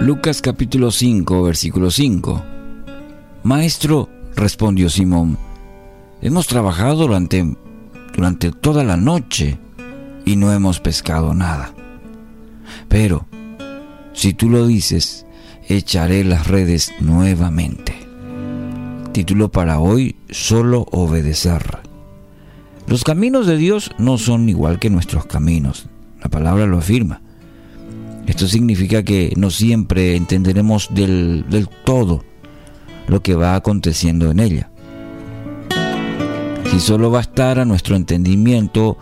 Lucas capítulo 5, versículo 5. Maestro, respondió Simón, hemos trabajado durante, durante toda la noche y no hemos pescado nada. Pero, si tú lo dices, echaré las redes nuevamente. Título para hoy, solo obedecer. Los caminos de Dios no son igual que nuestros caminos. La palabra lo afirma. Esto significa que no siempre entenderemos del, del todo lo que va aconteciendo en ella. Si solo bastara nuestro entendimiento,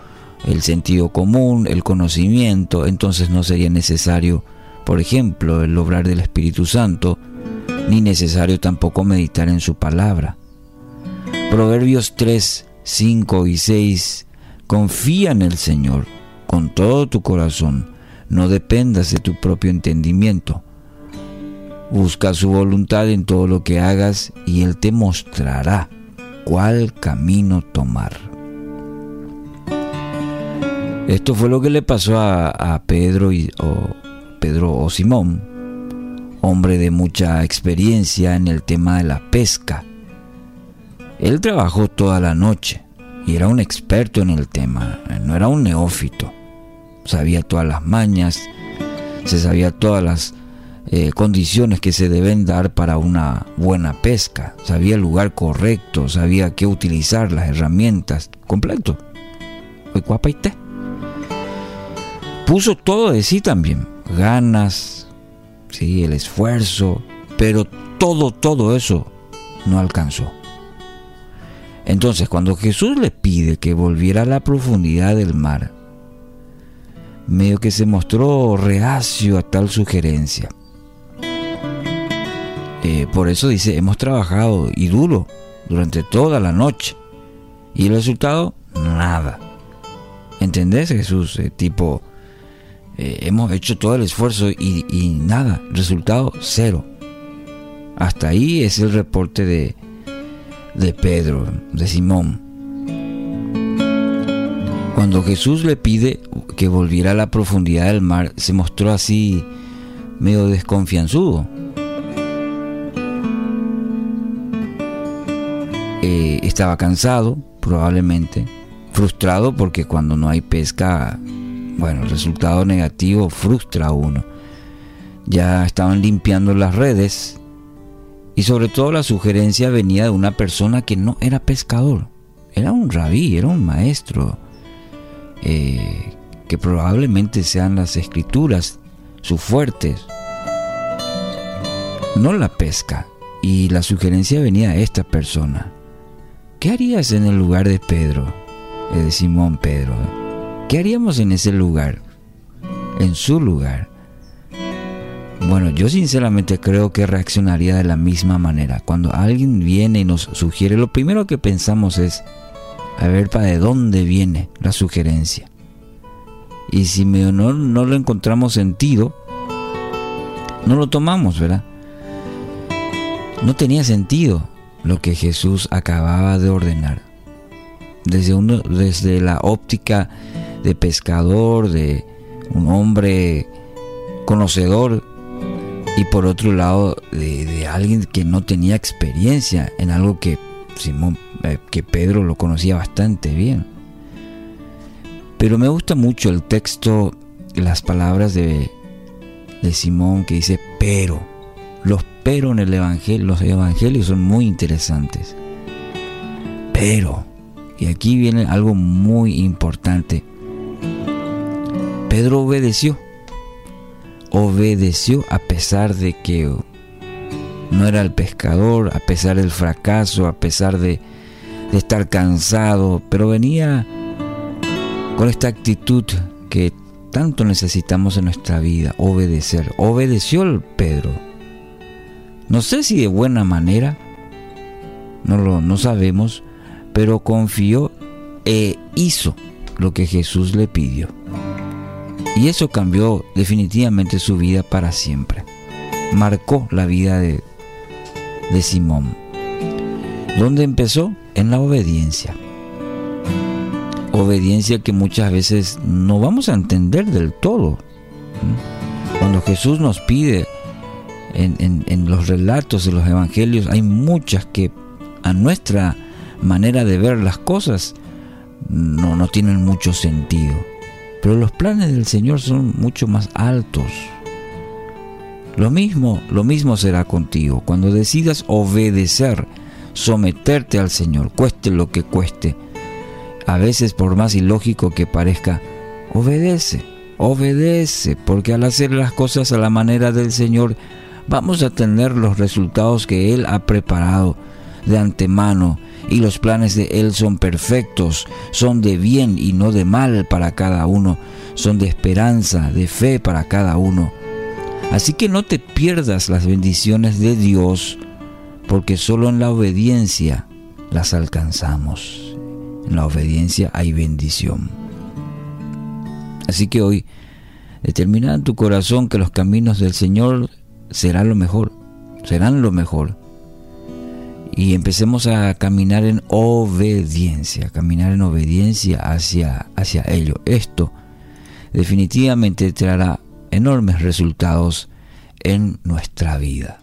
el sentido común, el conocimiento, entonces no sería necesario, por ejemplo, el obrar del Espíritu Santo, ni necesario tampoco meditar en su palabra. Proverbios 3, 5 y 6 Confía en el Señor con todo tu corazón no dependas de tu propio entendimiento. Busca su voluntad en todo lo que hagas y Él te mostrará cuál camino tomar. Esto fue lo que le pasó a, Pedro, y, o, Pedro o Simón, hombre de mucha experiencia en el tema de la pesca. Él trabajó toda la noche y era un experto en el tema, no era un neófito sabía todas las mañas, se sabía todas las eh, condiciones que se deben dar para una buena pesca, sabía el lugar correcto, sabía qué utilizar, las herramientas, completo. Puso todo de sí también, ganas, sí, el esfuerzo, pero todo, todo eso no alcanzó. Entonces, cuando Jesús le pide que volviera a la profundidad del mar, medio que se mostró reacio a tal sugerencia. Eh, por eso dice, hemos trabajado y duro durante toda la noche. Y el resultado, nada. ¿Entendés, Jesús? Eh, tipo, eh, hemos hecho todo el esfuerzo y, y, nada. Resultado, cero. Hasta ahí es el reporte de, de Pedro, de Simón. Cuando Jesús le pide que volviera a la profundidad del mar, se mostró así medio desconfianzudo. Eh, estaba cansado, probablemente, frustrado porque cuando no hay pesca, bueno, el resultado negativo frustra a uno. Ya estaban limpiando las redes y sobre todo la sugerencia venía de una persona que no era pescador, era un rabí, era un maestro eh, que probablemente sean las escrituras sus fuertes, no la pesca. Y la sugerencia venía a esta persona. ¿Qué harías en el lugar de Pedro? Eh, de Simón Pedro. ¿Qué haríamos en ese lugar? En su lugar. Bueno, yo sinceramente creo que reaccionaría de la misma manera. Cuando alguien viene y nos sugiere, lo primero que pensamos es, a ver para de dónde viene la sugerencia. Y si no, no lo encontramos sentido, no lo tomamos, ¿verdad? No tenía sentido lo que Jesús acababa de ordenar. Desde, desde la óptica de pescador, de un hombre conocedor, y por otro lado de, de alguien que no tenía experiencia en algo que Simón eh, que Pedro lo conocía bastante bien. Pero me gusta mucho el texto, las palabras de, de Simón que dice pero. Los pero en el evangelio, los evangelios son muy interesantes. Pero, y aquí viene algo muy importante. Pedro obedeció. Obedeció a pesar de que no era el pescador, a pesar del fracaso, a pesar de, de estar cansado, pero venía con esta actitud que tanto necesitamos en nuestra vida, obedecer. Obedeció el Pedro. No sé si de buena manera, no lo no sabemos, pero confió e hizo lo que Jesús le pidió. Y eso cambió definitivamente su vida para siempre. Marcó la vida de, de Simón. ¿Dónde empezó? En la obediencia. Obediencia que muchas veces no vamos a entender del todo. Cuando Jesús nos pide en, los relatos de los evangelios hay muchas que a nuestra manera de ver las cosas no, no tienen mucho sentido. Pero los planes del Señor son mucho más altos. Lo mismo, lo mismo será contigo. Cuando decidas obedecer, someterte al Señor, cueste lo que cueste, a veces por más ilógico que parezca, obedece, obedece, porque al hacer las cosas a la manera del Señor, vamos a tener los resultados que Él ha preparado de antemano y los planes de Él son perfectos, son de bien y no de mal para cada uno, son de esperanza, de fe para cada uno. Así que no te pierdas las bendiciones de Dios, porque solo en la obediencia las alcanzamos. En la obediencia hay bendición. Así que hoy, determina en tu corazón que los caminos del Señor serán lo mejor, serán lo mejor y empecemos a caminar en obediencia, caminar en obediencia hacia, hacia ello. Esto definitivamente traerá enormes resultados en nuestra vida.